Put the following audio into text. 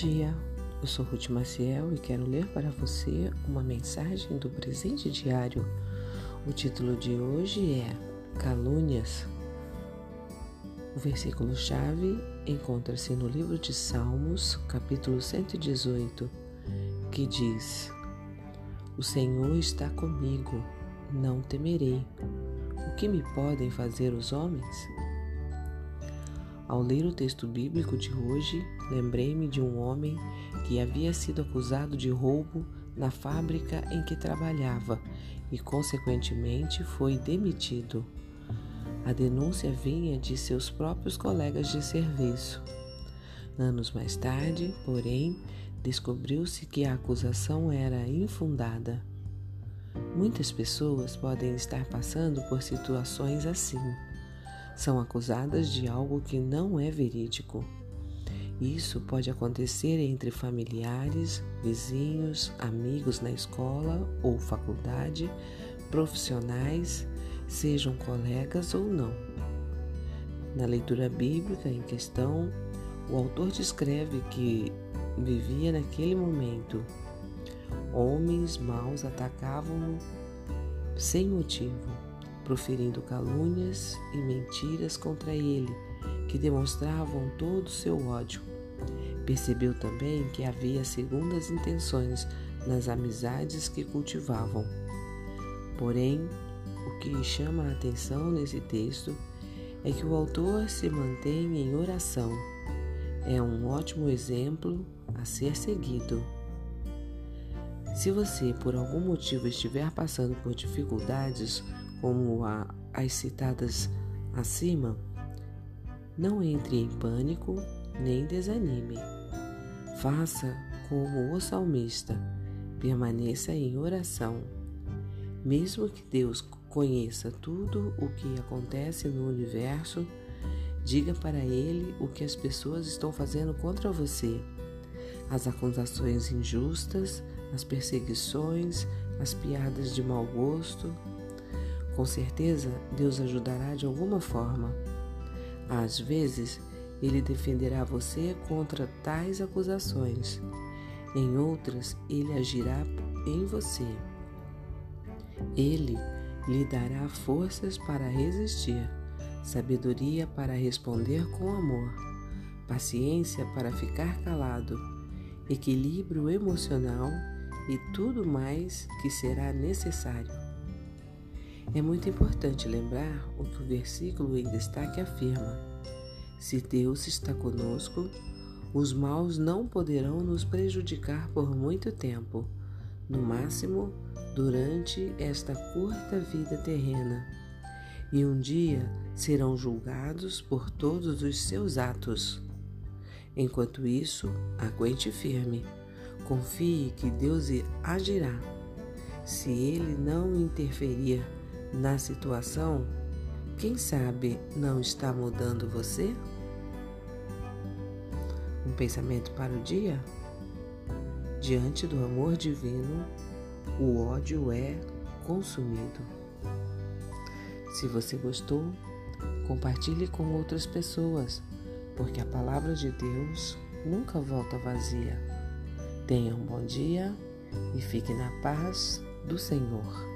dia, eu sou Ruth Maciel e quero ler para você uma mensagem do presente diário. O título de hoje é Calúnias. O versículo-chave encontra-se no livro de Salmos, capítulo 118, que diz: O Senhor está comigo, não temerei. O que me podem fazer os homens? Ao ler o texto bíblico de hoje, lembrei-me de um homem que havia sido acusado de roubo na fábrica em que trabalhava e, consequentemente, foi demitido. A denúncia vinha de seus próprios colegas de serviço. Anos mais tarde, porém, descobriu-se que a acusação era infundada. Muitas pessoas podem estar passando por situações assim são acusadas de algo que não é verídico. Isso pode acontecer entre familiares, vizinhos, amigos na escola ou faculdade, profissionais, sejam colegas ou não. Na leitura bíblica em questão, o autor descreve que vivia naquele momento. Homens maus atacavam-no sem motivo proferindo calúnias e mentiras contra ele, que demonstravam todo o seu ódio. Percebeu também que havia segundas intenções nas amizades que cultivavam. Porém, o que chama a atenção nesse texto é que o autor se mantém em oração. É um ótimo exemplo a ser seguido. Se você por algum motivo estiver passando por dificuldades como a, as citadas acima, não entre em pânico nem desanime. Faça como o salmista, permaneça em oração. Mesmo que Deus conheça tudo o que acontece no universo, diga para Ele o que as pessoas estão fazendo contra você. As acusações injustas, as perseguições, as piadas de mau gosto, com certeza, Deus ajudará de alguma forma. Às vezes, Ele defenderá você contra tais acusações. Em outras, Ele agirá em você. Ele lhe dará forças para resistir, sabedoria para responder com amor, paciência para ficar calado, equilíbrio emocional e tudo mais que será necessário. É muito importante lembrar o que o versículo em destaque afirma: Se Deus está conosco, os maus não poderão nos prejudicar por muito tempo, no máximo durante esta curta vida terrena, e um dia serão julgados por todos os seus atos. Enquanto isso, aguente firme, confie que Deus agirá. Se ele não interferir na situação, quem sabe não está mudando você? Um pensamento para o dia? Diante do amor divino, o ódio é consumido. Se você gostou, compartilhe com outras pessoas, porque a palavra de Deus nunca volta vazia. Tenha um bom dia e fique na paz do Senhor.